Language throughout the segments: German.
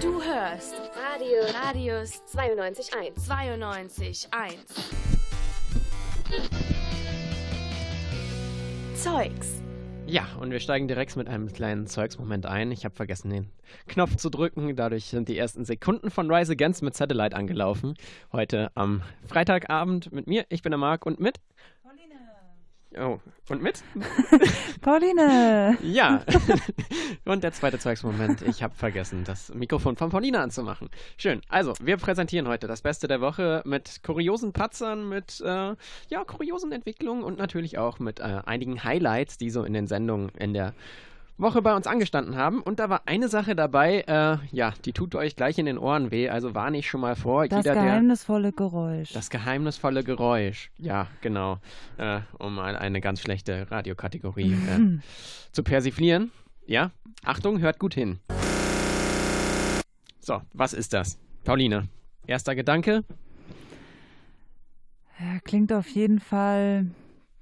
Du hörst Radio Radius 92.1. 92.1. Zeugs. Ja, und wir steigen direkt mit einem kleinen Zeugsmoment ein. Ich habe vergessen, den Knopf zu drücken. Dadurch sind die ersten Sekunden von Rise Against mit Satellite angelaufen. Heute am Freitagabend mit mir. Ich bin der Marc und mit. Oh, und mit? Pauline! Ja. und der zweite Zeugsmoment. Ich habe vergessen, das Mikrofon von Paulina anzumachen. Schön. Also, wir präsentieren heute das Beste der Woche mit kuriosen Patzern, mit äh, ja, kuriosen Entwicklungen und natürlich auch mit äh, einigen Highlights, die so in den Sendungen in der Woche bei uns angestanden haben. Und da war eine Sache dabei, äh, ja, die tut euch gleich in den Ohren weh, also warne ich schon mal vor. Das Jeder, der geheimnisvolle Geräusch. das geheimnisvolle Geräusch. Ja, genau. Äh, um mal eine ganz schlechte Radiokategorie äh, zu persiflieren. Ja, Achtung, hört gut hin. So, was ist das? Pauline, erster Gedanke? ja, klingt auf jeden Fall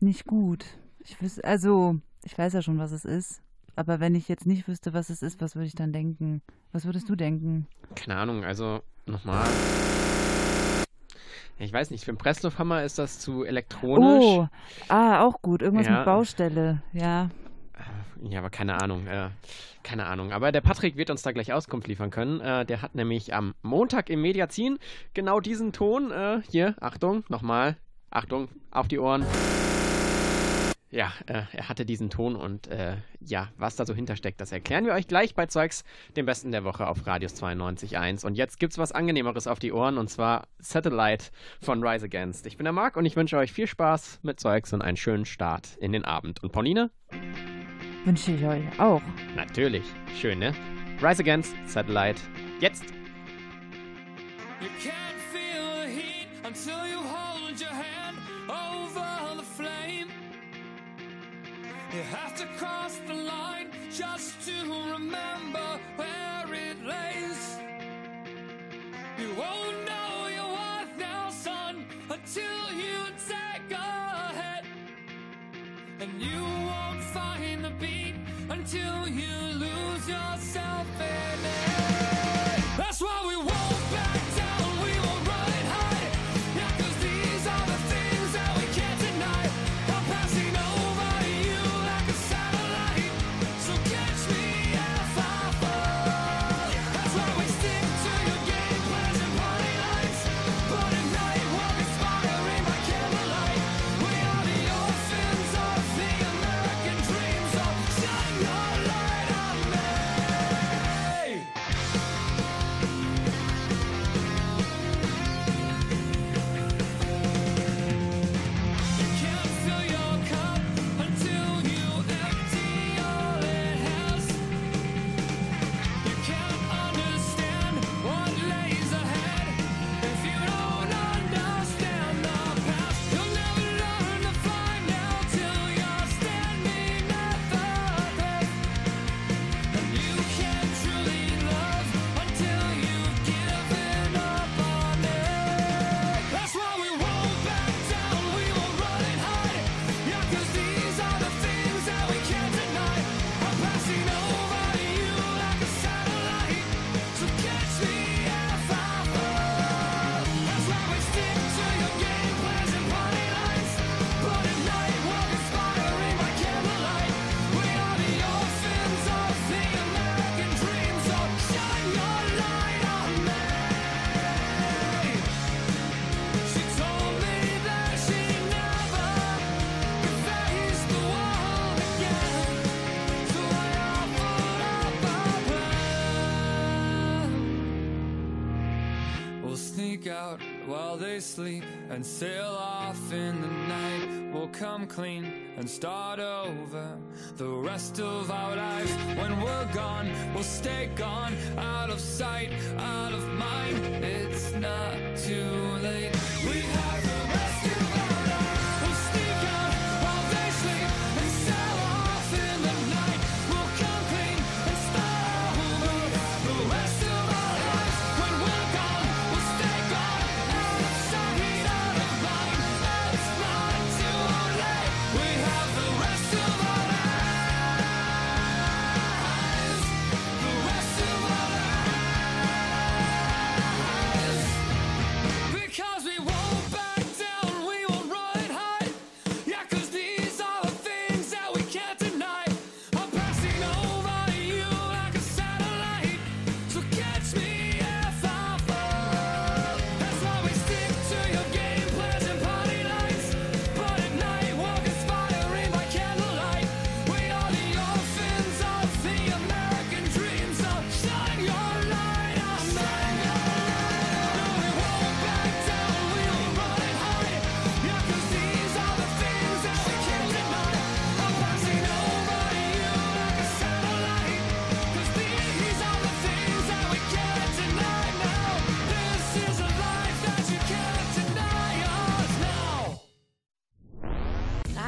nicht gut. Ich wüs also, ich weiß ja schon, was es ist. Aber wenn ich jetzt nicht wüsste, was es ist, was würde ich dann denken? Was würdest du denken? Keine Ahnung, also nochmal. Ich weiß nicht, für einen Presslufthammer ist das zu elektronisch. Oh, ah, auch gut. Irgendwas Ja. mit Baustelle. Ja. Ja, aber keine Ahnung. Äh, keine Ahnung. Aber der Patrick wird uns da gleich Auskunft liefern können. Äh, der hat nämlich am Montag im Mediazin genau diesen Ton. Äh, hier, Achtung, nochmal. Achtung, auf die Ohren. Ja, äh, er hatte diesen Ton und äh, ja, was da so hintersteckt, das erklären wir euch gleich bei Zeugs, dem Besten der Woche auf Radius 92.1. Und jetzt gibt's was Angenehmeres auf die Ohren und zwar Satellite von Rise Against. Ich bin der Marc und ich wünsche euch viel Spaß mit Zeugs und einen schönen Start in den Abend. Und Pauline? Wünsche ich euch auch. Natürlich. Schön, ne? Rise Against Satellite. Jetzt. You can't feel the heat until you You have to cross the line just to remember where it lays. You won't know your worth now, son, until you take a hit. And you won't find the beat until you lose yourself in it. That's why we sleep and sail off in the night. We'll come clean and start over the rest of our lives. When we're gone, we'll stay gone, out of sight, out of mind. It's not too late. We have the rest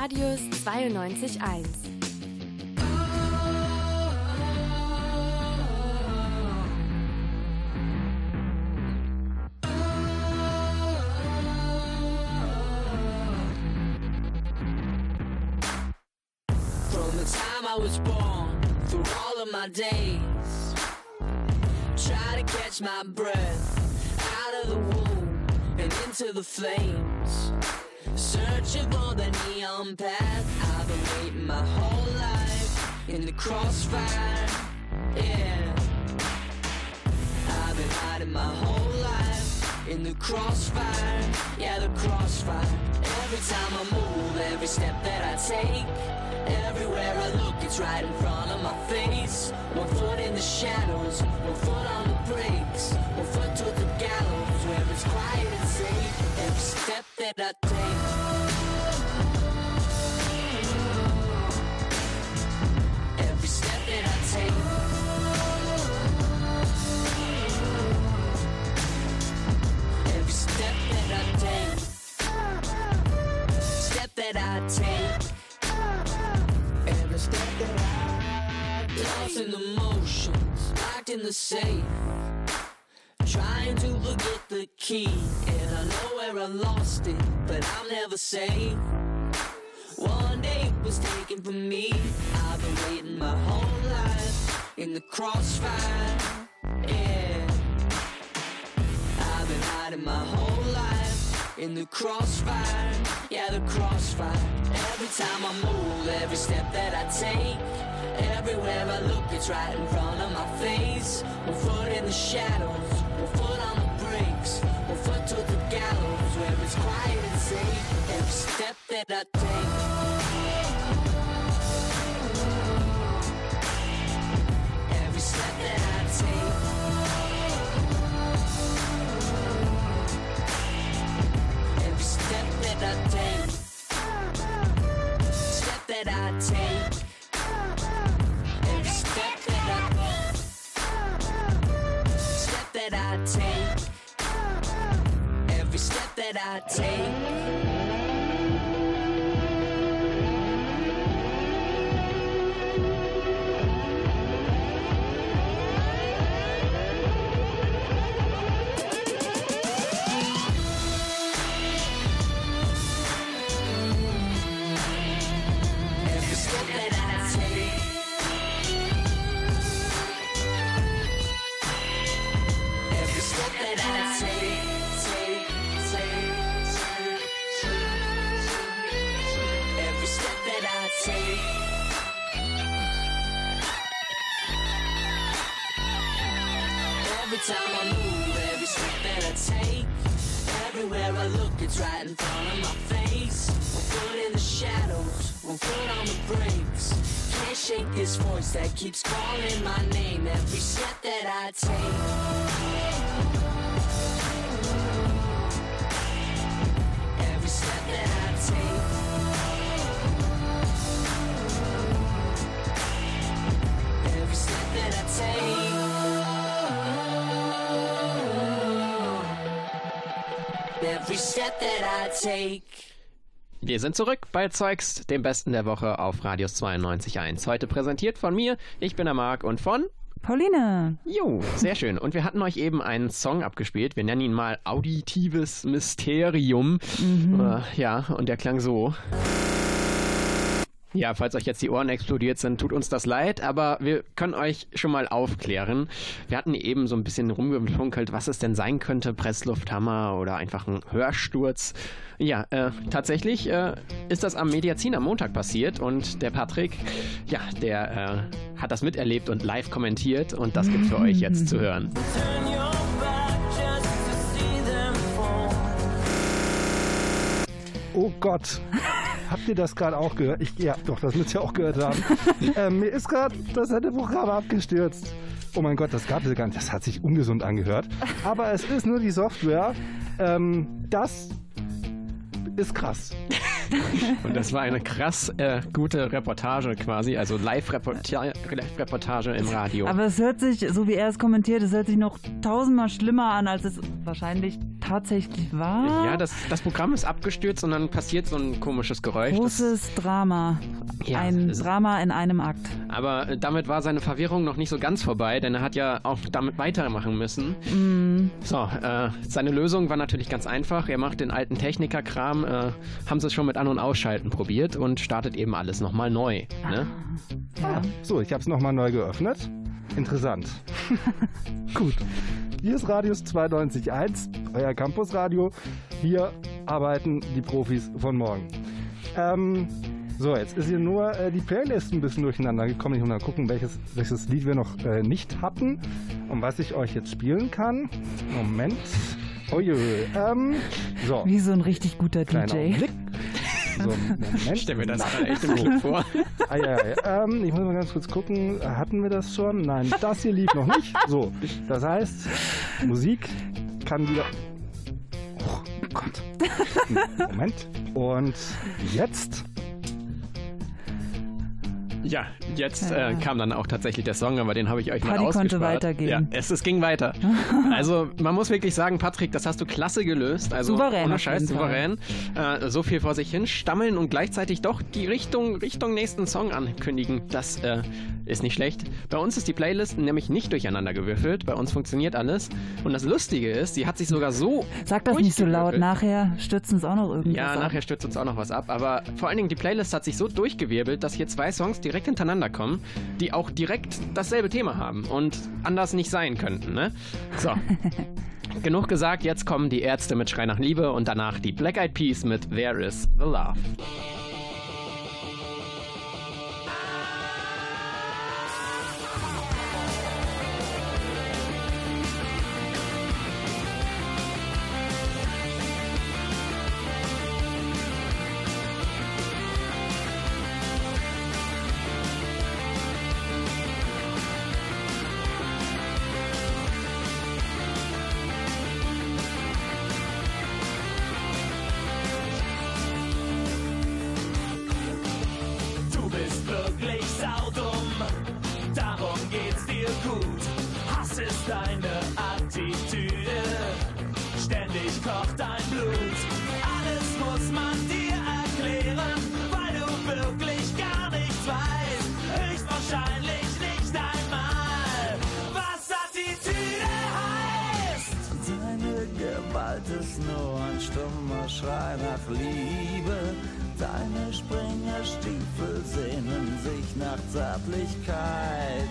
Radius 92.1. From the time I was born through all of my days, try to catch my breath out of the womb and into the flames. For the neon path, I've been waiting my whole life in the crossfire. Yeah, I've been hiding my whole life in the crossfire. Yeah, the crossfire. Every time I move, every step that I take. Everywhere I look, it's right in front of my face. One foot in the shadows, one foot on the brakes, one foot toward the gallows where it's quiet and safe. Every step that I take. That I take. Every step that I. Lost in the motions, locked in the safe. Trying to forget the key. And I know where I lost it, but I'll never say. One day it was taken from me. I've been waiting my whole life in the crossfire. Yeah. I've been hiding my whole in the crossfire. Yeah, the crossfire. Every time I move, every step that I take, everywhere I look, it's right in front of my face. One foot in the shadows, one foot on the brakes, one foot to the gallows where it's quiet and safe. Every step that I take. That I take. It's right in front of my face. One foot in the shadows, one foot on the brakes. Can't shake this voice that keeps calling my name. Every step that I take. Wir sind zurück bei Zeugs, dem Besten der Woche auf Radius 92.1. Heute präsentiert von mir, ich bin der Marc und von... Pauline. Jo, sehr schön. Und wir hatten euch eben einen Song abgespielt. Wir nennen ihn mal Auditives Mysterium. Äh, ja, und der klang so. Ja, falls euch jetzt die Ohren explodiert sind, tut uns das leid, aber wir können euch schon mal aufklären. Wir hatten eben so ein bisschen rumgeflunkelt, was es denn sein könnte, Presslufthammer oder einfach ein Hörsturz. Ja, äh, tatsächlich äh, ist das am Mediazin am Montag passiert und der Patrick, ja, der äh, hat das miterlebt und live kommentiert und das gibt für euch jetzt zu hören. Oh Gott. Habt ihr das gerade auch gehört? Ich, ja, doch, das müsst ihr auch gehört haben. ähm, mir ist gerade das Sendeprogramm abgestürzt. Oh mein Gott, das gab es gar nicht. Das hat sich ungesund angehört. Aber es ist nur die Software. Ähm, das ist krass. Und das war eine krass äh, gute Reportage quasi, also Live-Reportage Reportage im Radio. Aber es hört sich, so wie er es kommentiert, es hört sich noch tausendmal schlimmer an, als es wahrscheinlich tatsächlich war. ja, das, das Programm ist abgestürzt und dann passiert so ein komisches Geräusch. Das, Großes Drama. Ja, Ein es- Drama in einem Akt. aber äh, damit war seine Verwirrung noch nicht so ganz vorbei, denn er hat ja auch damit weitermachen müssen. Mm. So, äh, seine Lösung war natürlich ganz einfach. Er macht den alten Techniker-Kram, äh, haben sie schon mit An- und Ausschalten probiert und startet eben alles nochmal neu. Ne? Ah, so, ich habe es nochmal neu geöffnet. Interessant. Gut. Hier ist Radius 92.1, euer Campusradio. Hier arbeiten die Profis von morgen. Ähm, so, jetzt ist hier nur äh, die Playlist ein bisschen durcheinander gekommen. Ich muss mal gucken, welches, welches Lied wir noch äh, nicht hatten und was ich euch jetzt spielen kann. Moment. Uiuiui. Ähm, so, Wie so ein richtig guter kleiner DJ. Augenblick. So, Moment. Stell mir das gerade echt im Clip vor. Ah, ja, ja. Ähm, ich muss mal ganz kurz gucken. Hatten wir das schon? Nein, das hier lief noch nicht. So, das heißt, Musik kann wieder. Oh Gott. Moment. Und jetzt. Ja, jetzt äh, kam dann auch tatsächlich der Song, aber den habe ich euch mal Party konnte ausgespart. weitergehen. Ja, es, es ging weiter. also man muss wirklich sagen, Patrick, das hast du klasse gelöst. Also Souverän ohne Scheiß, souverän. Äh, so viel vor sich hin stammeln und gleichzeitig doch die Richtung Richtung nächsten Song ankündigen. Das äh, ist nicht schlecht. Bei uns ist die Playlist nämlich nicht durcheinander gewürfelt. Bei uns funktioniert alles. Und das Lustige ist, sie hat sich sogar so Sag das nicht so laut, nachher stürzt uns auch noch irgendwas Ja, ab. nachher stürzt uns auch noch was ab. Aber vor allen Dingen, die Playlist hat sich so durchgewirbelt, dass hier zwei Songs direkt hintereinander kommen, die auch direkt dasselbe Thema haben und anders nicht sein könnten. Ne? So. Genug gesagt, jetzt kommen die Ärzte mit Schrei nach Liebe und danach die Black Eyed Peas mit Where is the Love. Gewalt ist nur ein stummer Schrei nach Liebe. Deine Springerstiefel sehnen sich nach Zärtlichkeit.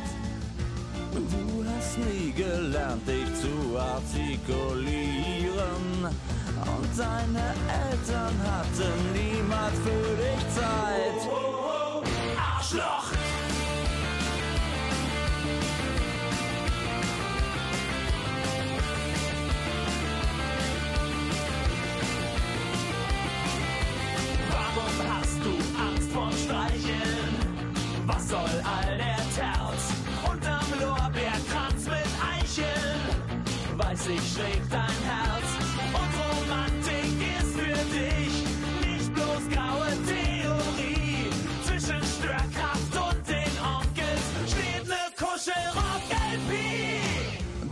Du hast nie gelernt, dich zu artikulieren. Und deine Eltern hatten niemals für dich Zeit. Arschloch! Schlägt dein Herz. Und Romantik ist für dich nicht bloß graue Theorie. Zwischen Störkraft und den Onkels steht ne Kuschelrock-LP.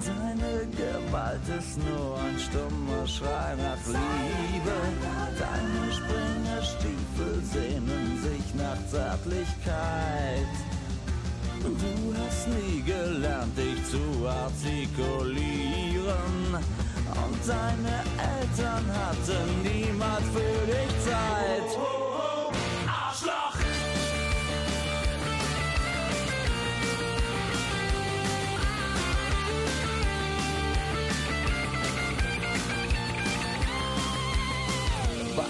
Deine Gewalt ist nur ein stummer Schrei nach Liebe. Deine Springerstiefel sehnen sich nach Zärtlichkeit. Du hast nie gelernt, dich zu artikulieren. Und deine Eltern hatten niemals für dich Zeit.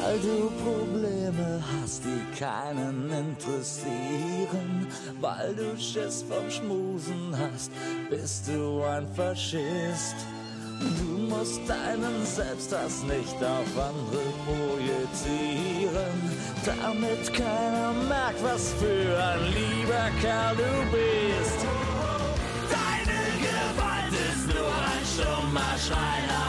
Weil du Probleme hast, die keinen interessieren. Weil du Schiss vom Schmusen hast, bist du ein Faschist. Du musst deinen Selbsthass nicht auf andere projizieren, damit keiner merkt, was für ein lieber Kerl du bist. Deine Gewalt ist nur ein stummer Schrei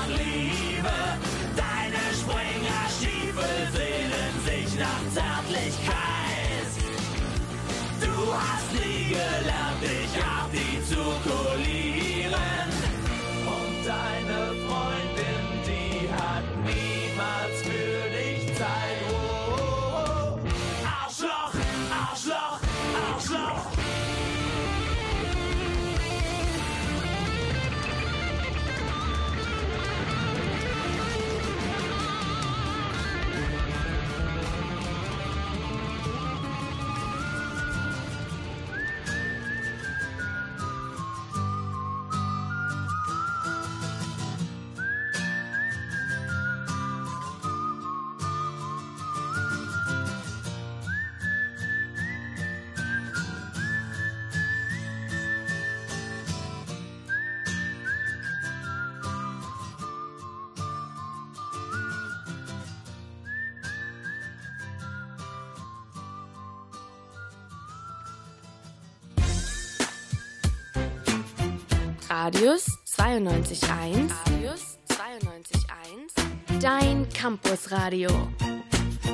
Radius 92.1. Radius 92.1. Dein.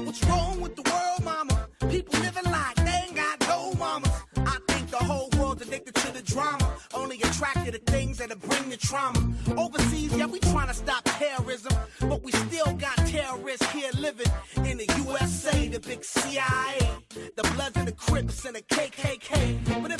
What's wrong with the world, mama? People living like they ain't got no. I think the whole world's addicted to the drama. Only attracted to things that'll bring the trauma. Overseas, yeah, we trying to stop terrorism. But we still got terrorists here living in the USA, the big CIA. The Bloods and the Crips and the KKK. But if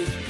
just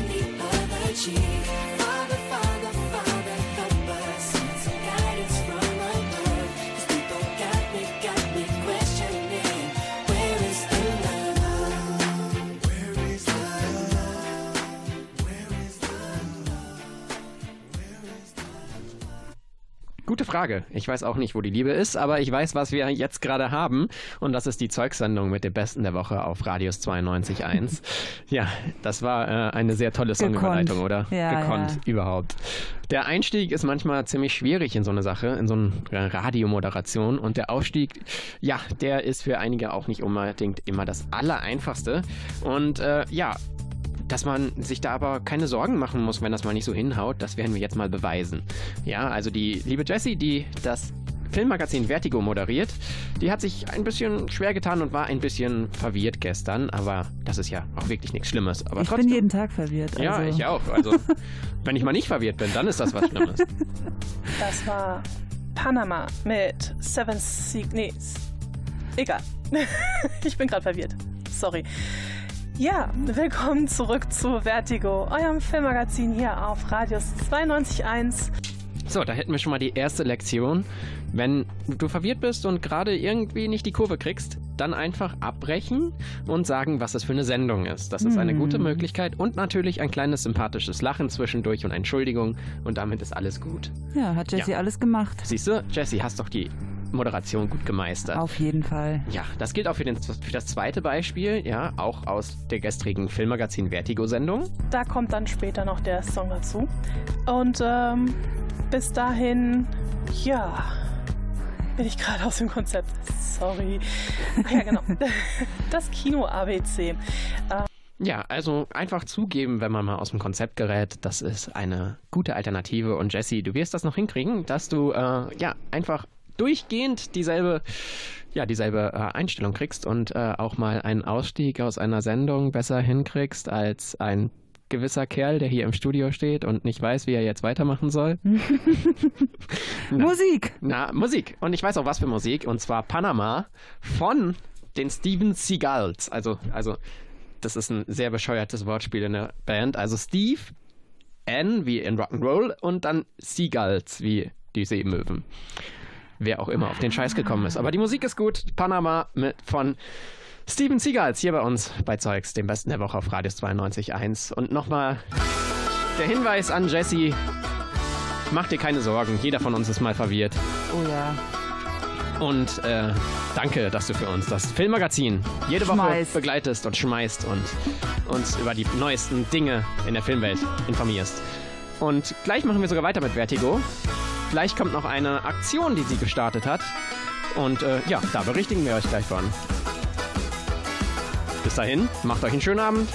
the Gute Frage. Ich weiß auch nicht, wo die Liebe ist, aber ich weiß, was wir jetzt gerade haben. Und das ist die Zeugsendung mit dem Besten der Woche auf Radius 92.1. ja, das war äh, eine sehr tolle Songüberleitung, oder? Ja, Gekonnt, ja. überhaupt. Der Einstieg ist manchmal ziemlich schwierig in so eine Sache, in so eine Radiomoderation. Und der Aufstieg, ja, der ist für einige auch nicht unbedingt immer das Allereinfachste. Und äh, ja, dass man sich da aber keine Sorgen machen muss, wenn das mal nicht so hinhaut, das werden wir jetzt mal beweisen. Ja, also die liebe Jessie, die das Filmmagazin Vertigo moderiert, die hat sich ein bisschen schwer getan und war ein bisschen verwirrt gestern, aber das ist ja auch wirklich nichts Schlimmes. Aber ich trotzdem, bin jeden Tag verwirrt. ja, also. ich auch. Also, wenn ich mal nicht verwirrt bin, dann ist das was Schlimmes. Das war Panama mit Seven Sea. Nee, s- egal. ich bin gerade verwirrt. Sorry. Ja, willkommen zurück zu Vertigo, eurem Filmmagazin hier auf Radius 92.1. So, da hätten wir schon mal die erste Lektion. Wenn du verwirrt bist und gerade irgendwie nicht die Kurve kriegst, dann einfach abbrechen und sagen, was das für eine Sendung ist. Das ist eine gute Möglichkeit und natürlich ein kleines sympathisches Lachen zwischendurch und Entschuldigung und damit ist alles gut. Ja, hat Jessie Ja. alles gemacht. Siehst du, Jessie, hast doch die Moderation gut gemeistert. Auf jeden Fall. Ja, das gilt auch für, den, für das zweite Beispiel, ja, auch aus der gestrigen Filmmagazin Vertigo-Sendung. Da kommt dann später noch der Song dazu. Und ähm, bis dahin, ja, bin ich gerade aus dem Konzept. Sorry. Ach ja, genau. Das Kino-ABC. Äh, Ja, also einfach zugeben, wenn man mal aus dem Konzept gerät, das ist eine gute Alternative. Und Jesse, du wirst das noch hinkriegen, dass du äh, ja einfach durchgehend dieselbe, ja, dieselbe äh, Einstellung kriegst und äh, auch mal einen Ausstieg aus einer Sendung besser hinkriegst als ein gewisser Kerl, der hier im Studio steht und nicht weiß, wie er jetzt weitermachen soll. Musik! Na, Musik. Und ich weiß auch was für Musik. Und zwar Panama von den Steven Seagulls. Also, also, das ist ein sehr bescheuertes Wortspiel in der Band. Also Steve, N wie in Rock'n'Roll und dann Seagulls wie die Seemöwen. Wer auch immer auf den Scheiß gekommen ist. Aber die Musik ist gut. Panama mit von Steven Seagulls hier bei uns bei Zeugs, dem besten der Woche auf Radius 92.1. Und nochmal der Hinweis an Jesse. Mach dir keine Sorgen, jeder von uns ist mal verwirrt. Oh ja. Und äh, danke, dass du für uns das Filmmagazin jede Woche Schmeißt. begleitest und schmeißt und uns über die neuesten Dinge in der Filmwelt informierst. Und gleich machen wir sogar weiter mit Vertigo. Gleich kommt noch eine Aktion, die sie gestartet hat. Und äh, ja, da berichtigen wir euch gleich von. Bis dahin, macht euch einen schönen Abend.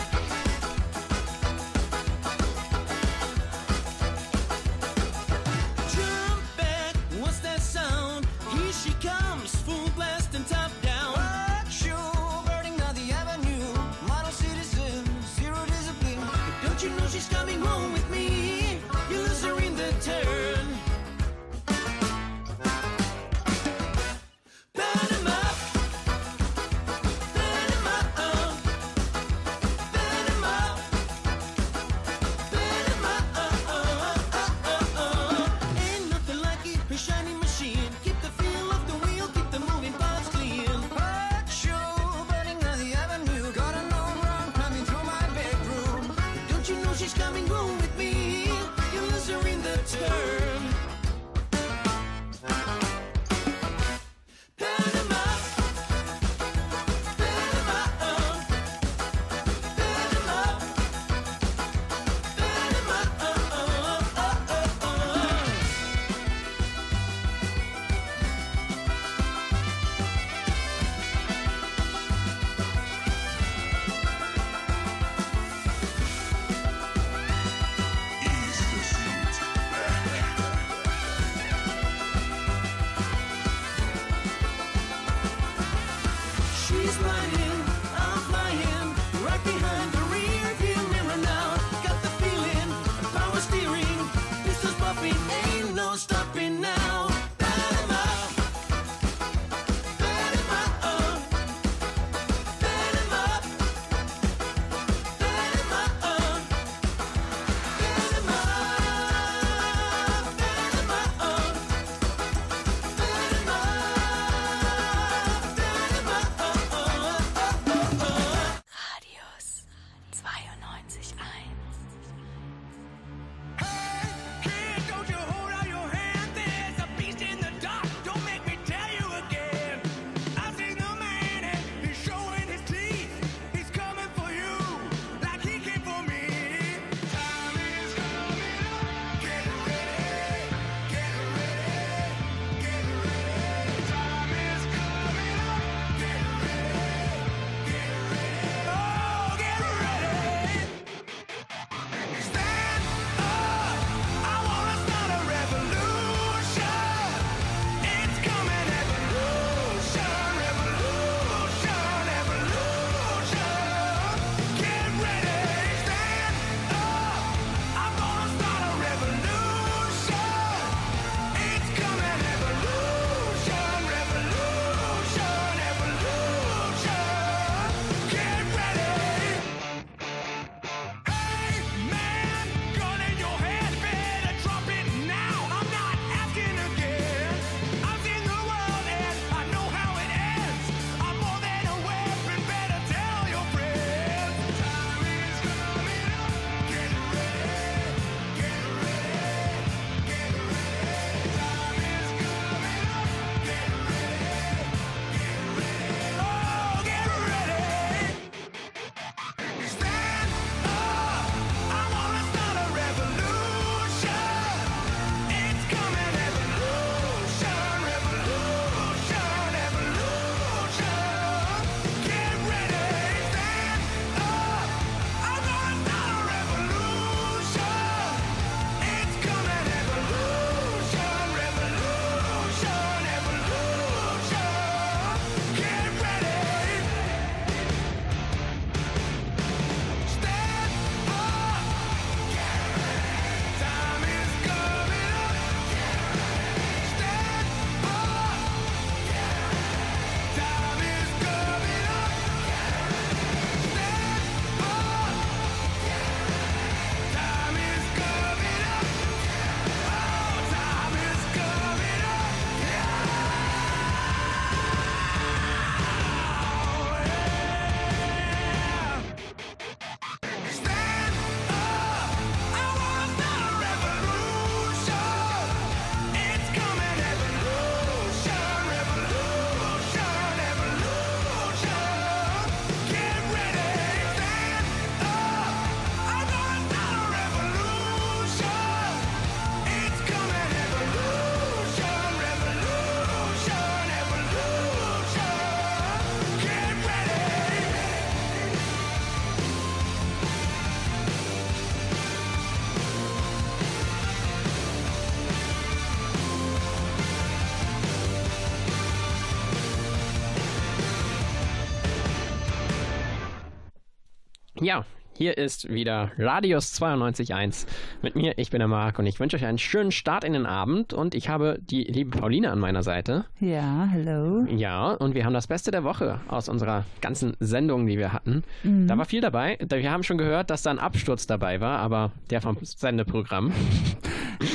Hier ist wieder Radius 92.1 mit mir. Ich bin der Marc und ich wünsche euch einen schönen Start in den Abend und ich habe die liebe Pauline an meiner Seite. Ja, hello. Ja, und wir haben das Beste der Woche aus unserer ganzen Sendung, die wir hatten. Mhm. Da war viel dabei. Wir haben schon gehört, dass da ein Absturz dabei war, aber der vom Sendeprogramm.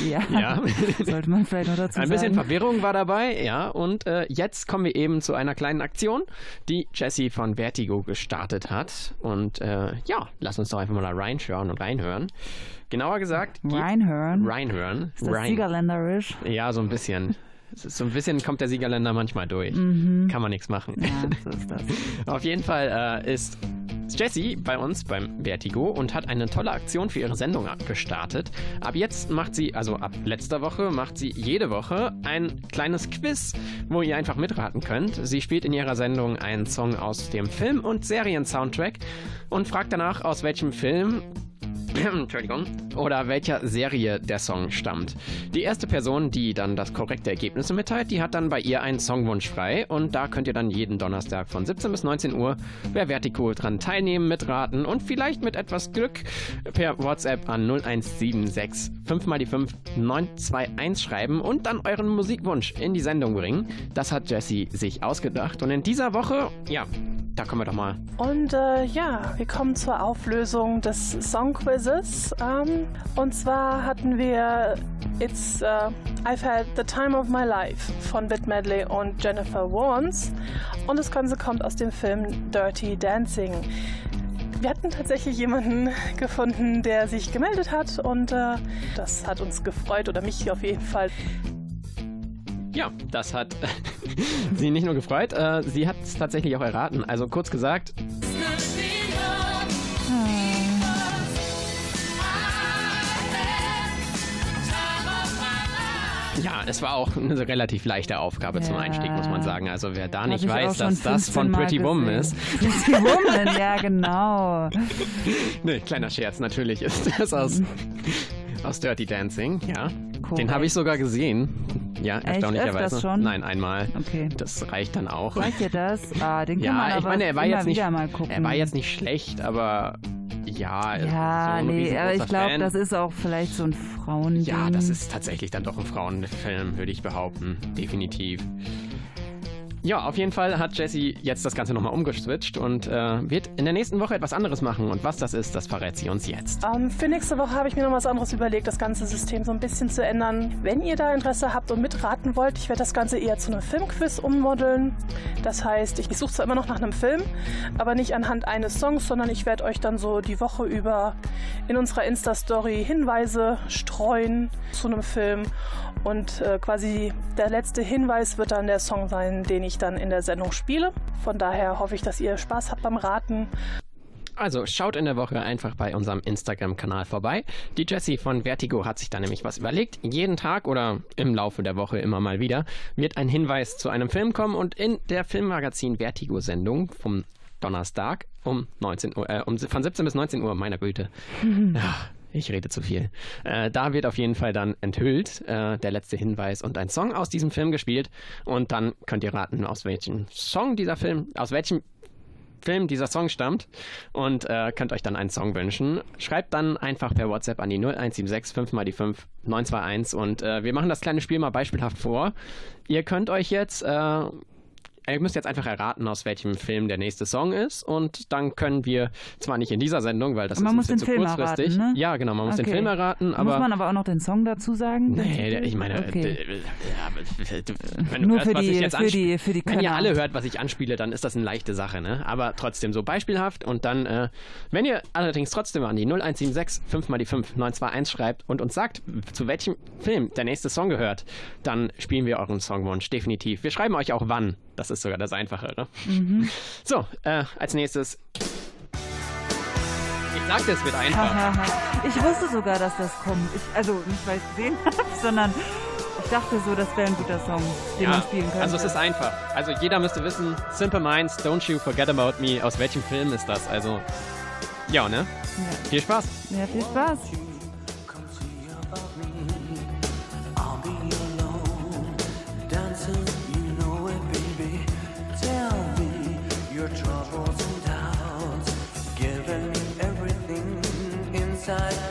Ja, Ja. sollte man vielleicht noch dazu Ein bisschen sagen. Verwirrung war dabei, ja. Und äh, jetzt kommen wir eben zu einer kleinen Aktion, die Jessie von Vertigo gestartet hat. Und äh, ja, lass uns doch einfach mal da reinschauen und reinhören. Genauer gesagt. Reinhören? Reinhören. Ist das Rein. Siegerländerisch? Ja, so ein bisschen. So ein bisschen kommt der Siegerländer manchmal durch. Mhm. Kann man nichts machen. Ja, ist das. Auf jeden Fall äh, ist Jessie bei uns beim Vertigo und hat eine tolle Aktion für ihre Sendung gestartet. Ab jetzt macht sie, also ab letzter Woche, macht sie jede Woche ein kleines Quiz, wo ihr einfach mitraten könnt. Sie spielt in ihrer Sendung einen Song aus dem Film- und Serien-Soundtrack und fragt danach, aus welchem Film Entschuldigung, oder welcher Serie der Song stammt. Die erste Person, die dann das korrekte Ergebnis mitteilt, die hat dann bei ihr einen Songwunsch frei. Und da könnt ihr dann jeden Donnerstag von 17 bis 19 Uhr bei Vertigo dran teilnehmen, mitraten und vielleicht mit etwas Glück per WhatsApp an 0176 5 mal die 5 921 schreiben und dann euren Musikwunsch in die Sendung bringen. Das hat Jessie sich ausgedacht. Und in dieser Woche, ja, da kommen wir doch mal. Und äh, ja, wir kommen zur Auflösung des Songquizzes. Ähm, und zwar hatten wir It's uh, I've Had the Time of My Life von Bit Medley und Jennifer Warnes. Und das Ganze kommt aus dem Film Dirty Dancing. Wir hatten tatsächlich jemanden gefunden, der sich gemeldet hat und äh, das hat uns gefreut oder mich auf jeden Fall. Ja, das hat sie nicht nur gefreut, äh, sie hat es tatsächlich auch erraten. Also kurz gesagt, ja, es war auch eine relativ leichte Aufgabe zum Ja. Einstieg, muss man sagen. Also wer da nicht weiß, dass das 15 von Pretty Woman ist. Pretty Woman, ja genau. Nee, kleiner Scherz, natürlich ist das aus, aus Dirty Dancing, ja. Den Korrekt. habe ich sogar gesehen. Ja, Echt? erstaunlicherweise. Öfters schon? Nein, einmal. Okay. Das reicht dann auch. Reicht dir das? Ah, den kann Ja, man aber ich meine, er war jetzt nicht, wieder mal gucken. er war jetzt nicht schlecht, aber ja, ja, so ein nee, aber ich glaube, das ist auch vielleicht so ein Frauending. Ja, das ist tatsächlich dann doch ein Frauenfilm, würde ich behaupten. Definitiv. Ja, auf jeden Fall hat Jessie jetzt das Ganze nochmal umgeswitcht und äh, wird in der nächsten Woche etwas anderes machen. Und was das ist, das verrät sie uns jetzt. Ähm, für nächste Woche habe ich mir noch was anderes überlegt, das ganze System so ein bisschen zu ändern. Wenn ihr da Interesse habt und mitraten wollt, ich werde das Ganze eher zu einem Filmquiz ummodeln. Das heißt, ich, ich suche zwar immer noch nach einem Film, aber nicht anhand eines Songs, sondern ich werde euch dann so die Woche über in unserer Insta-Story Hinweise streuen zu einem Film. Und äh, quasi der letzte Hinweis wird dann der Song sein, den ich dann in der Sendung spiele. Von daher hoffe ich, dass ihr Spaß habt beim Raten. Also schaut in der Woche einfach bei unserem Instagram-Kanal vorbei. Die Jessie von Vertigo hat sich da nämlich was überlegt. Jeden Tag oder im Laufe der Woche immer mal wieder wird ein Hinweis zu einem Film kommen und in der Filmmagazin Vertigo-Sendung vom Donnerstag um 19 Uhr, äh, um, von 17 bis 19 Uhr, meiner Güte. Ja, ich rede zu viel. Äh, da wird auf jeden Fall dann enthüllt äh, der letzte Hinweis und ein Song aus diesem Film gespielt. Und dann könnt ihr raten, aus welchem Song dieser Film, aus welchem Film dieser Song stammt und äh, könnt euch dann einen Song wünschen. Schreibt dann einfach per WhatsApp an die 0176 5 mal die 5 921 und äh, wir machen das kleine Spiel mal beispielhaft vor. Ihr könnt euch jetzt äh, Ihr müsst jetzt einfach erraten, aus welchem Film der nächste Song ist und dann können wir, zwar nicht in dieser Sendung, weil das man ist ein bisschen den zu Film kurzfristig. erraten, ne? Ja, genau, man muss den Okay. Film erraten, aber... Muss man aber auch noch den Song dazu sagen? Den Nee, ich meine, Okay. wenn du Nur hörst, für was die- ich jetzt für ansp- die- für die Wenn ihr alle hört, was ich anspiele, dann ist das eine leichte Sache, ne? Aber trotzdem so beispielhaft und dann, äh, wenn ihr allerdings trotzdem an die 0176 5 mal die 5 921 schreibt und uns sagt, zu welchem Film der nächste Song gehört, dann spielen wir euren Songwunsch definitiv. Wir schreiben euch auch wann. Das ist sogar das Einfachere. Mhm. So, äh, als nächstes. Ich sagte, es wird einfach. Ich wusste sogar, dass das kommt. Ich, also nicht, weil ich es gesehen habe, sondern ich dachte so, das wäre ein guter Song, den man spielen könnte. also es ist einfach. Also jeder müsste wissen, Simple Minds, Don't You Forget About Me, aus welchem Film ist das? Also, ja, ne? Ja. Viel Spaß. Ja, viel Spaß. your troubles and doubts, giving everything inside.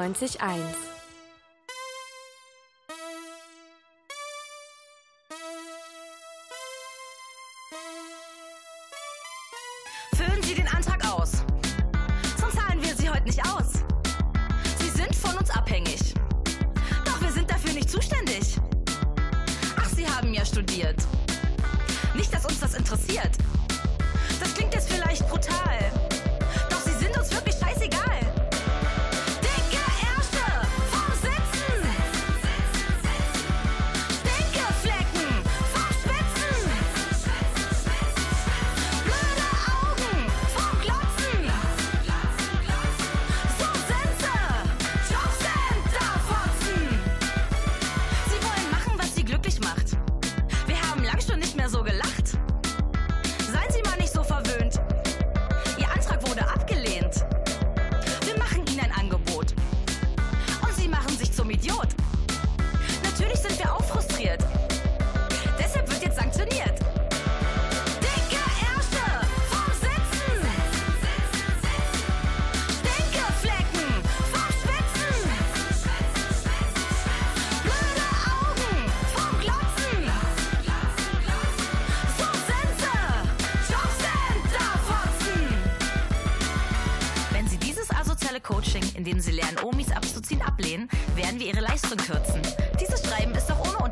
94.1.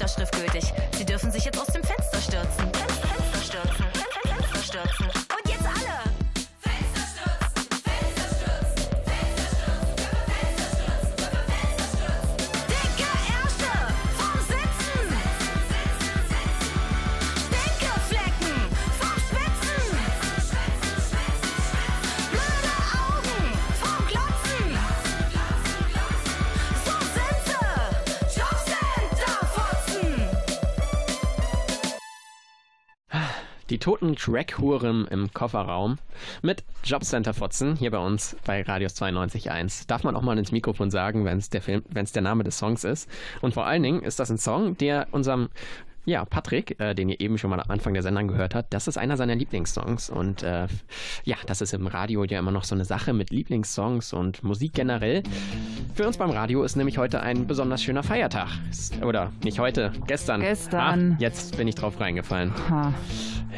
Unterschrift gültig. Sie dürfen sich jetzt aus dem Fenster stürzen. Fenster, Fenster stürzen. Fenster stürzen. Die toten Track-Huren im Kofferraum mit Jobcenter Fotzen hier bei uns bei Radius 92.1. Darf man auch mal ins Mikrofon sagen, wenn es der, Film- der Name des Songs ist. Und vor allen Dingen ist das ein Song, der unserem ja, Patrick, äh, den ihr eben schon mal am Anfang der Sendung gehört habt, das ist einer seiner Lieblingssongs. Und äh, ja, das ist im Radio ja immer noch so eine Sache mit Lieblingssongs und Musik generell. Für uns beim Radio ist nämlich heute ein besonders schöner Feiertag. Oder nicht heute, gestern. Gestern. Ah, jetzt bin ich drauf reingefallen. Ha.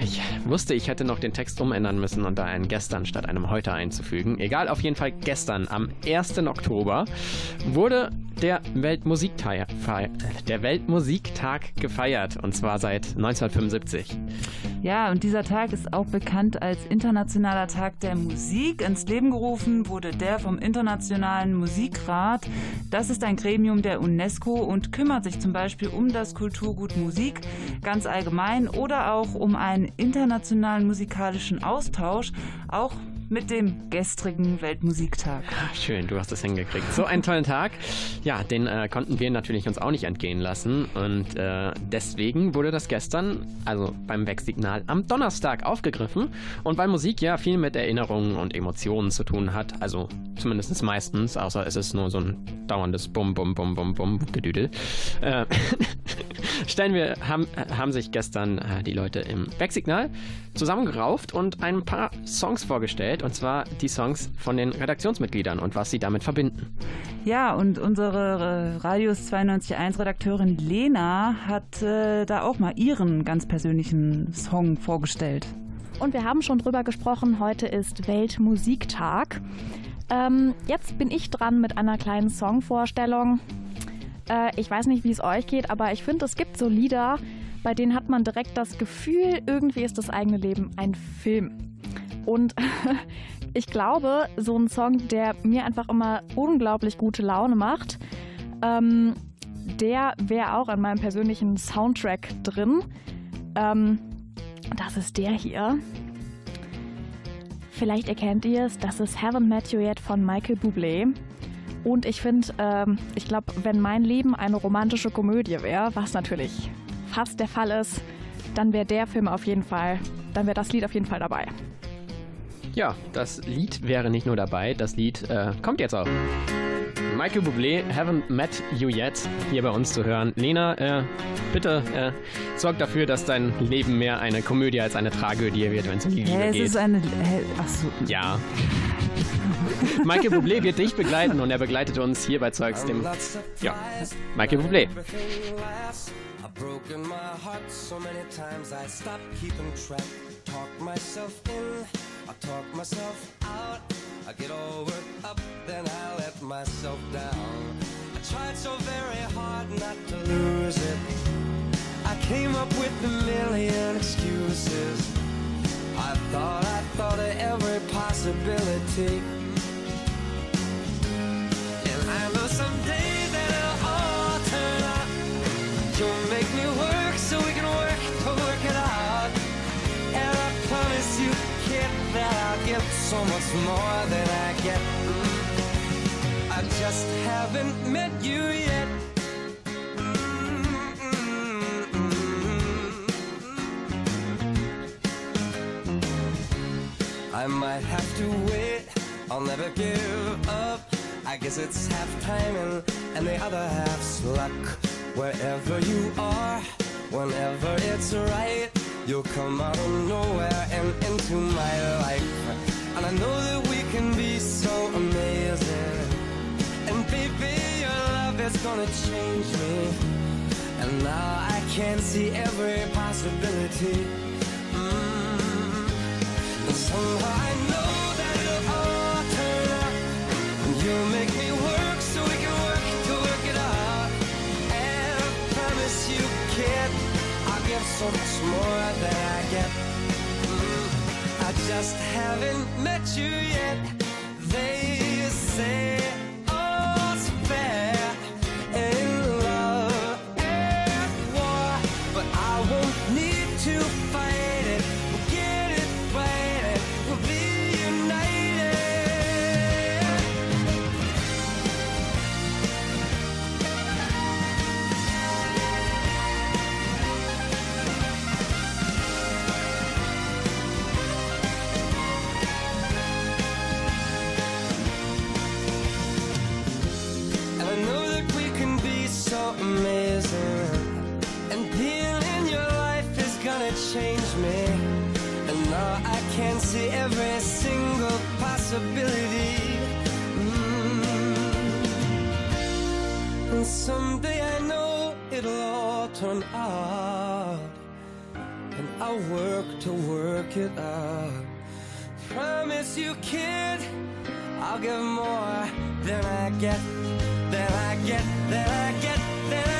Ich wusste, ich hätte noch den Text umändern müssen und da ein gestern statt einem heute einzufügen. Egal, auf jeden Fall gestern, am 1. Oktober, wurde der Weltmusiktag, der Weltmusiktag gefeiert. Und zwar seit 1975. Ja, und dieser Tag ist auch bekannt als Internationaler Tag der Musik. Ins Leben gerufen wurde der vom Internationalen Musikrat. Das ist ein Gremium der UNESCO und kümmert sich zum Beispiel um das Kulturgut Musik ganz allgemein oder auch um einen internationalen musikalischen Austausch, auch mit dem gestrigen Weltmusiktag. Schön, du hast es hingekriegt. So einen tollen Tag. Ja, den äh, konnten wir natürlich uns auch nicht entgehen lassen. Und äh, deswegen wurde das gestern, also beim Wegsignal, am Donnerstag aufgegriffen. Und weil Musik ja viel mit Erinnerungen und Emotionen zu tun hat, also zumindest meistens, außer es ist nur so ein dauerndes Bum, Bum, Bum, Bum, Bum, Gedüdel, äh, stellen wir, haben, haben sich gestern äh, die Leute im Wegsignal zusammengerauft und ein paar Songs vorgestellt. Und zwar die Songs von den Redaktionsmitgliedern und was sie damit verbinden. Ja, und unsere Radius 92.1 Redakteurin Lena hat äh, da auch mal ihren ganz persönlichen Song vorgestellt. Und wir haben schon drüber gesprochen, heute ist Weltmusiktag. Ähm, jetzt bin ich dran mit einer kleinen Songvorstellung. Äh, ich weiß nicht, wie es euch geht, aber ich finde, es gibt so Lieder, bei denen hat man direkt das Gefühl, irgendwie ist das eigene Leben ein Film. Und ich glaube, so ein Song, der mir einfach immer unglaublich gute Laune macht, ähm, der wäre auch in meinem persönlichen Soundtrack drin. Ähm, das ist der hier. Vielleicht erkennt ihr es, das ist Haven't Met You Yet von Michael Bublé. Und ich finde, ähm, ich glaube, wenn mein Leben eine romantische Komödie wäre, was natürlich fast der Fall ist, dann wäre der Film auf jeden Fall, dann wäre das Lied auf jeden Fall dabei. Ja, das Lied wäre nicht nur dabei, das Lied äh, kommt jetzt auch. Michael Bublé, Haven't Met You Yet, hier bei uns zu hören. Lena, äh, bitte äh, sorg dafür, dass dein Leben mehr eine Komödie als eine Tragödie wird, wenn es um die Liebe Hä, es geht. ist eine. Hä, ach so. Ja. Michael Bublé wird dich begleiten und er begleitet uns hier bei Zeugs dem. Ja, Michael Bublé. I've broken my heart so many times I stopped keeping track. Talk myself in, talk myself out. I get all worked up, then I let myself down. I tried so very hard not to lose it. I came up with a million excuses. I thought I thought of every possibility. So much more than I get. I just haven't met you yet. I might have to wait, I'll never give up. I guess it's half timing and the other half's luck. Wherever you are, whenever it's right, you'll come out of nowhere and into my life. I know that we can be so amazing. And baby, your love is gonna change me. And now I can see every possibility. Mm. And somehow I know that it'll all turn out. And you'll make me work so we can work to work it out. And I promise you, kid, I'll give so much more than I get. Just haven't met you yet. They say see every single possibility. Mm. And someday I know it'll all turn out, and I'll work to work it out. Promise you, kid, I'll give more than I get, than I get, than I get, than I get.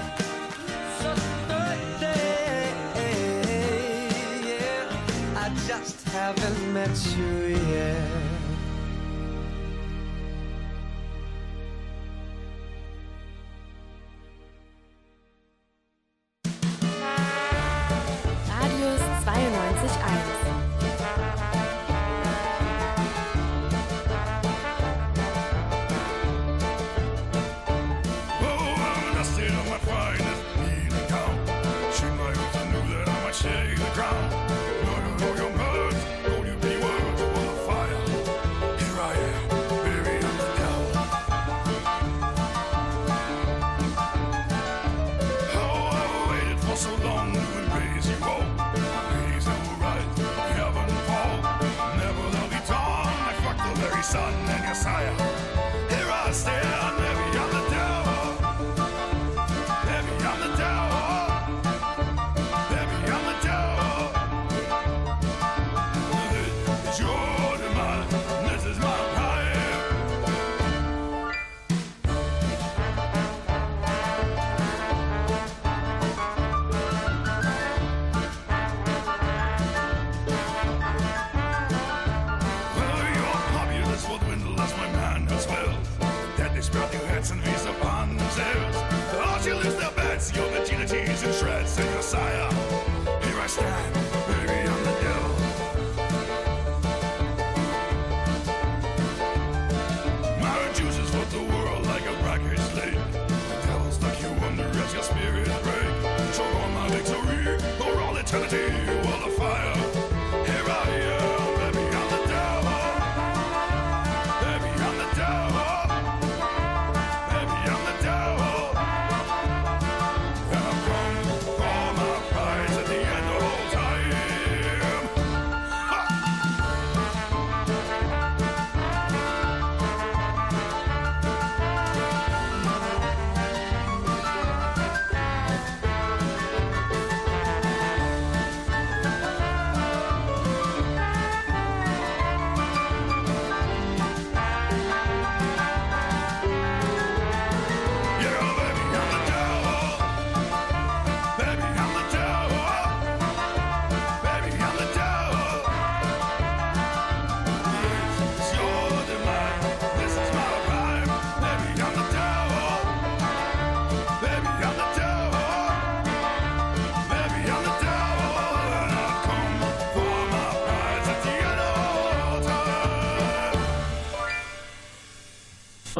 Haven't met you yet. son and your sire. Eternity,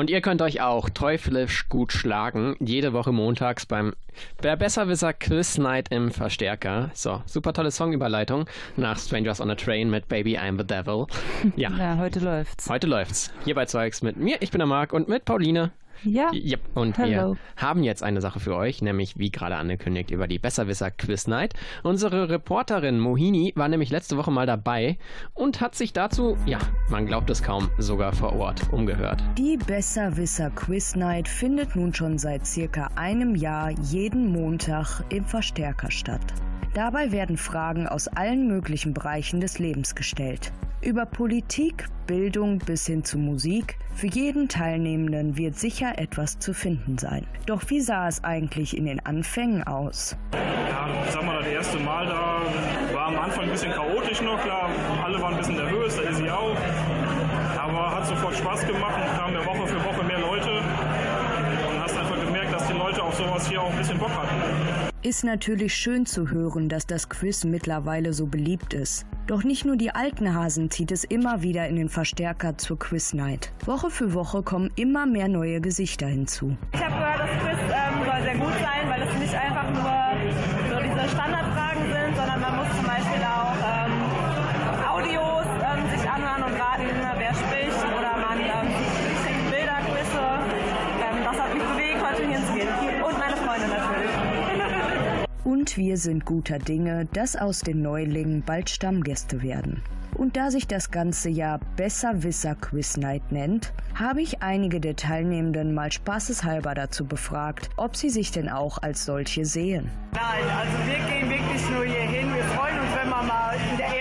Und ihr könnt euch auch teuflisch gut schlagen, jede Woche montags beim Wer Besserwisser Quiz Night im Verstärker. So, super tolle Songüberleitung nach Strangers on a Train mit Baby I'm the Devil. Ja, Ja, heute läuft's. heute läuft's. Hier bei Zeugs mit mir, ich bin der Marc und mit Pauline. Ja. Yep. Und Hello. wir haben jetzt eine Sache für euch, nämlich wie gerade angekündigt über die Besserwisser Quiz Night. Unsere Reporterin Mohini war nämlich letzte Woche mal dabei und hat sich dazu, ja, man glaubt es kaum, sogar vor Ort umgehört. Die Besserwisser Quiz Night findet nun schon seit circa einem Jahr jeden Montag im Verstärker statt. Dabei werden Fragen aus allen möglichen Bereichen des Lebens gestellt. Über Politik, Bildung bis hin zu Musik, für jeden Teilnehmenden wird sicher etwas zu finden sein. Doch wie sah es eigentlich in den Anfängen aus? Ja, sag mal, das erste Mal da war am Anfang ein bisschen chaotisch noch, klar, alle waren ein bisschen nervös, da ist sie auch. Aber hat sofort Spaß gemacht und kamen ja Woche für Woche mehr Leute. Auf sowas hier auch ein bisschen Bock hatten. Ist natürlich schön zu hören, dass das Quiz mittlerweile so beliebt ist. Doch nicht nur die alten Hasen zieht es immer wieder in den Verstärker zur Quiz Night. Woche für Woche kommen immer mehr neue Gesichter hinzu. Ich habe gehört, das Quiz ähm, soll sehr gut sein, weil es nicht einfach Und wir sind guter Dinge, dass aus den Neulingen bald Stammgäste werden. Und da sich das ganze Jahr Besserwisser Quiz Night nennt, habe ich einige der Teilnehmenden mal spaßeshalber dazu befragt, ob sie sich denn auch als solche sehen. Nein, also wir gehen wirklich nur hier hin. Wir freuen uns, wenn wir mal in der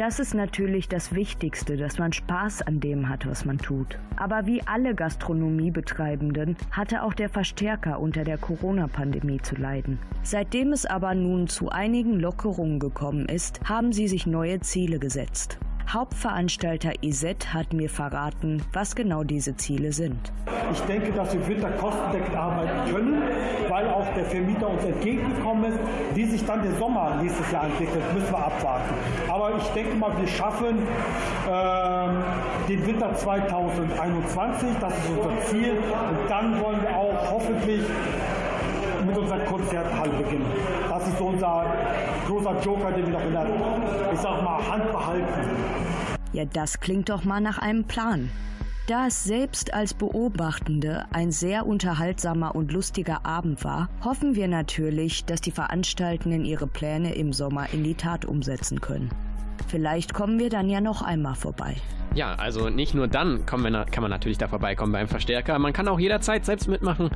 Das ist natürlich das Wichtigste, dass man Spaß an dem hat, was man tut. Aber wie alle Gastronomiebetreibenden hatte auch der Verstärker unter der Corona-Pandemie zu leiden. Seitdem es aber nun zu einigen Lockerungen gekommen ist, haben sie sich neue Ziele gesetzt. Hauptveranstalter ISET hat mir verraten, was genau diese Ziele sind. Ich denke, dass wir Winter kostendeckend arbeiten können, weil auch der Vermieter uns entgegengekommen ist. Wie sich dann der Sommer nächstes Jahr entwickelt, müssen wir abwarten. Aber ich denke mal, wir schaffen ähm, den Winter 2021, das ist unser Ziel. Und dann wollen wir auch hoffentlich mit unserer Konzerthalle beginnen. Das ist so unser großer Joker, den wir noch in der, ich sag mal, Hand behalten. Ja, das klingt doch mal nach einem Plan. Da es selbst als Beobachtende ein sehr unterhaltsamer und lustiger Abend war, hoffen wir natürlich, dass die Veranstaltenden ihre Pläne im Sommer in die Tat umsetzen können. Vielleicht kommen wir dann ja noch einmal vorbei. Ja, also nicht nur dann kommen wir, kann man natürlich da vorbeikommen beim Verstärker. Man kann auch jederzeit selbst mitmachen.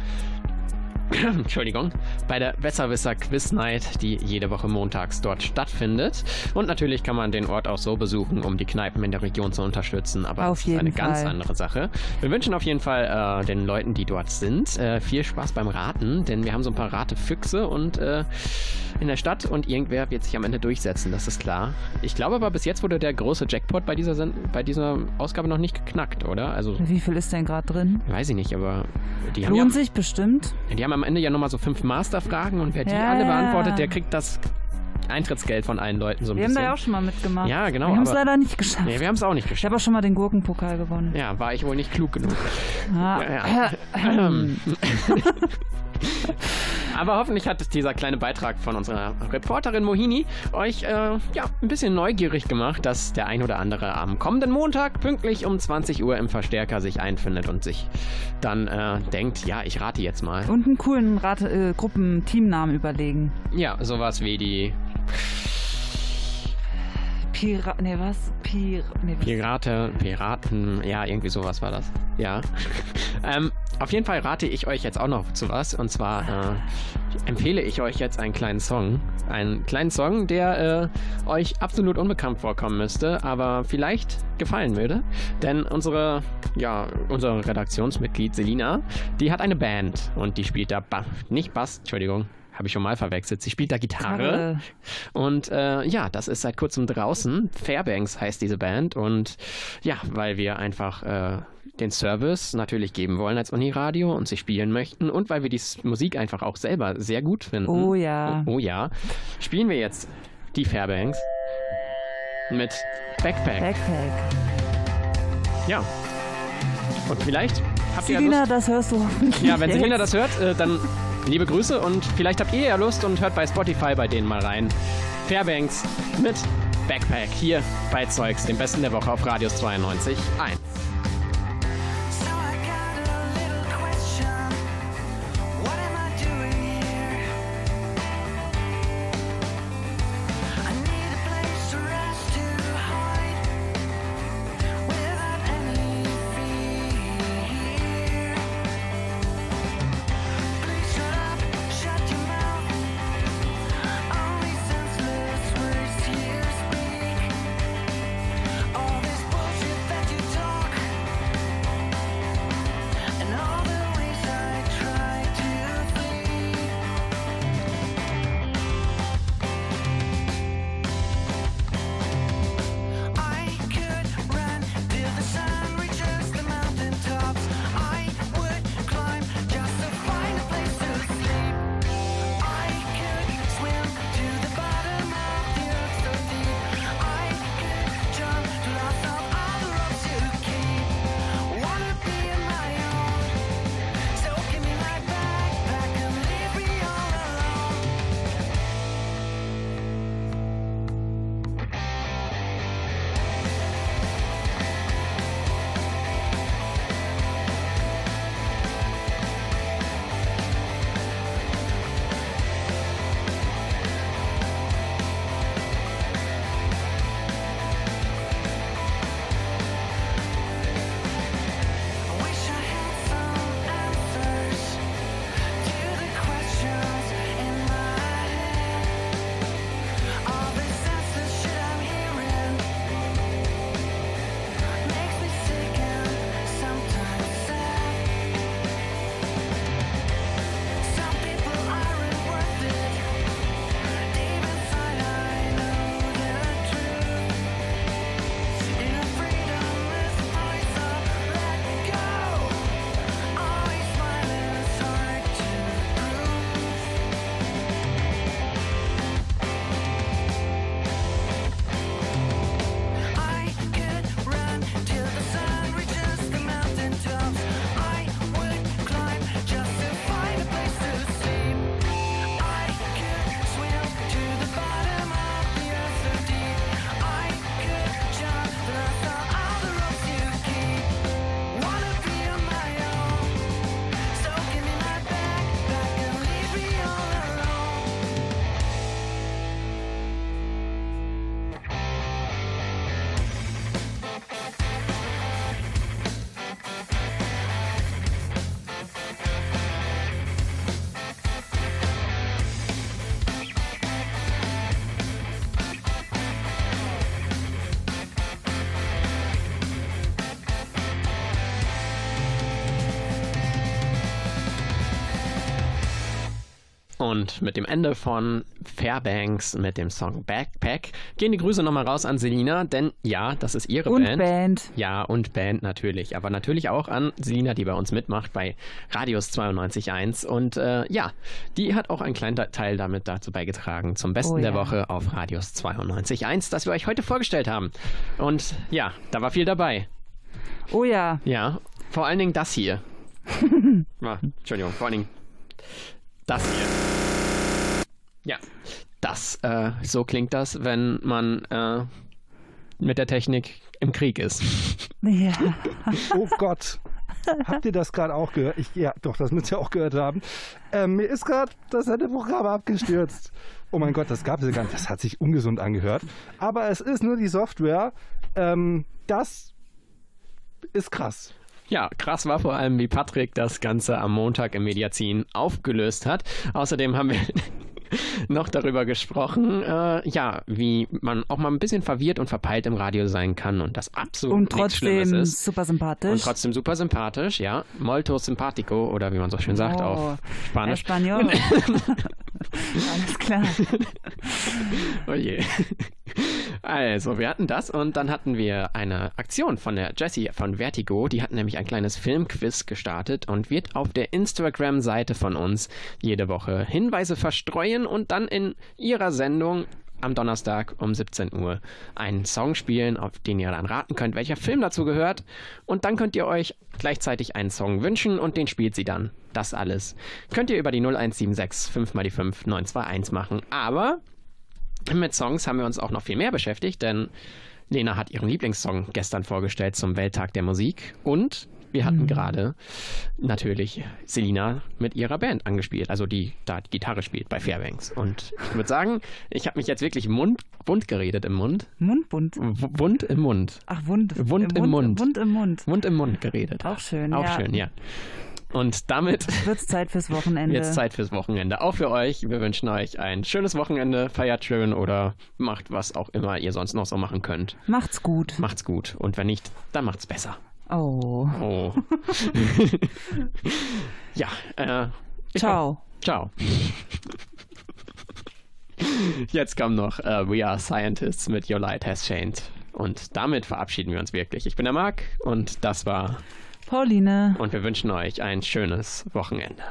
Entschuldigung, bei der Besserwisser Quiz Night, die jede Woche montags dort stattfindet. Und natürlich kann man den Ort auch so besuchen, um die Kneipen in der Region zu unterstützen. Aber Auf das ist eine jeden ganz Fall. andere Sache. Wir wünschen auf jeden Fall äh, den Leuten, die dort sind, äh, viel Spaß beim Raten, denn wir haben so ein paar Ratefüchse und äh, in der Stadt und irgendwer wird sich am Ende durchsetzen, das ist klar. Ich glaube aber, bis jetzt wurde der große Jackpot bei dieser, Sen bei dieser Ausgabe noch nicht geknackt, oder? Also, Wie viel ist denn gerade drin? weiß ich nicht, aber die haben Lohnt ja, sich bestimmt. die haben am Ende ja nochmal so fünf Masterfragen und wer die Ja, alle beantwortet, der kriegt das Eintrittsgeld von allen Leuten so ein Wir haben bisschen. da ja auch schon mal mitgemacht. Ja, genau, Wir haben es leider nicht geschafft. Nee, wir haben es auch nicht Ich geschafft. habe auch schon mal den Gurkenpokal gewonnen. Ja, war ich wohl nicht klug genug. Ah, Ja, ähm. Aber hoffentlich hat dieser kleine Beitrag von unserer Reporterin Mohini euch äh, ja, ein bisschen neugierig gemacht, dass der ein oder andere am kommenden Montag pünktlich um 20 Uhr im Verstärker sich einfindet und sich dann äh, denkt, ja, ich rate jetzt mal. Und einen coolen Rate, äh, Gruppen-Teamnamen überlegen. Ja, sowas wie die Pira nee, was? Pir nee? Pirate, Piraten, ja, irgendwie sowas war das. Ja. ähm, auf jeden Fall rate ich euch jetzt auch noch zu was. Und zwar äh, empfehle ich euch jetzt einen kleinen Song. Einen kleinen Song, der äh, euch absolut unbekannt vorkommen müsste, aber vielleicht gefallen würde. Denn unsere, ja, unser Redaktionsmitglied Selina, die hat eine Band und die spielt da ba nicht Bass, Entschuldigung. Habe ich schon mal verwechselt. Sie spielt da Gitarre. Gitarre. Und äh, ja, das ist seit kurzem draußen. Fairbanks heißt diese Band. Und ja, weil wir einfach äh, den Service natürlich geben wollen als Uniradio und sie spielen möchten und weil wir die Musik einfach auch selber sehr gut finden. Oh ja. Oh, oh ja. Spielen wir jetzt die Fairbanks mit Backpack. Backpack. Ja. Und vielleicht habt ihr ja Selina, das hörst du hoffentlich. Ja, wenn jetzt. Selina das hört, äh, dann liebe Grüße und vielleicht habt ihr ja Lust und hört bei Spotify bei denen mal rein. Fairbanks mit Backpack hier bei Zeugs, dem besten der Woche auf Radius 92 Und mit dem Ende von Fairbanks mit dem Song Backpack gehen die Grüße nochmal raus an Selina, denn ja, das ist ihre Und Band. Band. Ja, und Band natürlich. Aber natürlich auch an Selina, die bei uns mitmacht bei Radius 92.1. Und äh, ja, die hat auch einen kleinen Teil damit dazu beigetragen, zum Besten Oh der ja. Woche auf Radius 92.1, das wir euch heute vorgestellt haben. Und ja, da war viel dabei. Oh ja. Ja, vor allen Dingen das hier. Ah, Entschuldigung, vor allen Dingen das hier. Ja, das, äh, so klingt das, wenn man äh, mit der Technik im Krieg ist. Ja. Oh Gott. Habt ihr das gerade auch gehört? Ich, ja, doch, das müsst ihr auch gehört haben. Ähm, mir ist gerade das Sendeprogramm abgestürzt. Oh mein Gott, das gab es ja gar nicht. Das hat sich ungesund angehört. Aber es ist nur die Software. Ähm, das ist krass. Ja, krass war vor allem, wie Patrick das Ganze am Montag im Mediazin aufgelöst hat. Außerdem haben wir noch darüber gesprochen, äh, ja, wie man auch mal ein bisschen verwirrt und verpeilt im Radio sein kann und das absolut Und trotzdem ist. super sympathisch. Und trotzdem super sympathisch, ja. Molto simpatico oder wie man so schön sagt Oh, auf Spanisch. Espanol. Alles klar. Oh je. Also, wir hatten das und dann hatten wir eine Aktion von der Jessie von Vertigo. Die hat nämlich ein kleines Filmquiz gestartet und wird auf der Instagram-Seite von uns jede Woche Hinweise verstreuen und dann in ihrer Sendung am Donnerstag um 17 Uhr einen Song spielen, auf den ihr dann raten könnt, welcher Film dazu gehört. Und dann könnt ihr euch gleichzeitig einen Song wünschen und den spielt sie dann. Das alles könnt ihr über die 0176 5 mal die 5 921 machen. Aber mit Songs haben wir uns auch noch viel mehr beschäftigt, denn Lena hat ihren Lieblingssong gestern vorgestellt zum Welttag der Musik und wir hatten gerade natürlich Selina mit ihrer Band angespielt, also die da die Gitarre spielt bei Fairbanks. Und ich würde sagen, ich habe mich jetzt wirklich mund, bunt geredet im Mund. Mundbunt? Wund im Mund. Ach, Wund. Wund im Mund. Wund im Mund. Wund im Mund geredet. Auch schön, Auch ja. schön, ja. Und damit Wird's Zeit fürs Wochenende. Jetzt Zeit fürs Wochenende. Auch für euch. Wir wünschen euch ein schönes Wochenende. Feiert schön oder macht was auch immer ihr sonst noch so machen könnt. Macht's gut. Macht's gut. Und wenn nicht, dann macht's besser. Oh. Oh. ja, äh. Ciao. Ciao. Jetzt kommt noch äh, We Are Scientists mit Your Light Has Shined. Und damit verabschieden wir uns wirklich. Ich bin der Marc und das war Pauline. und wir wünschen euch ein schönes Wochenende.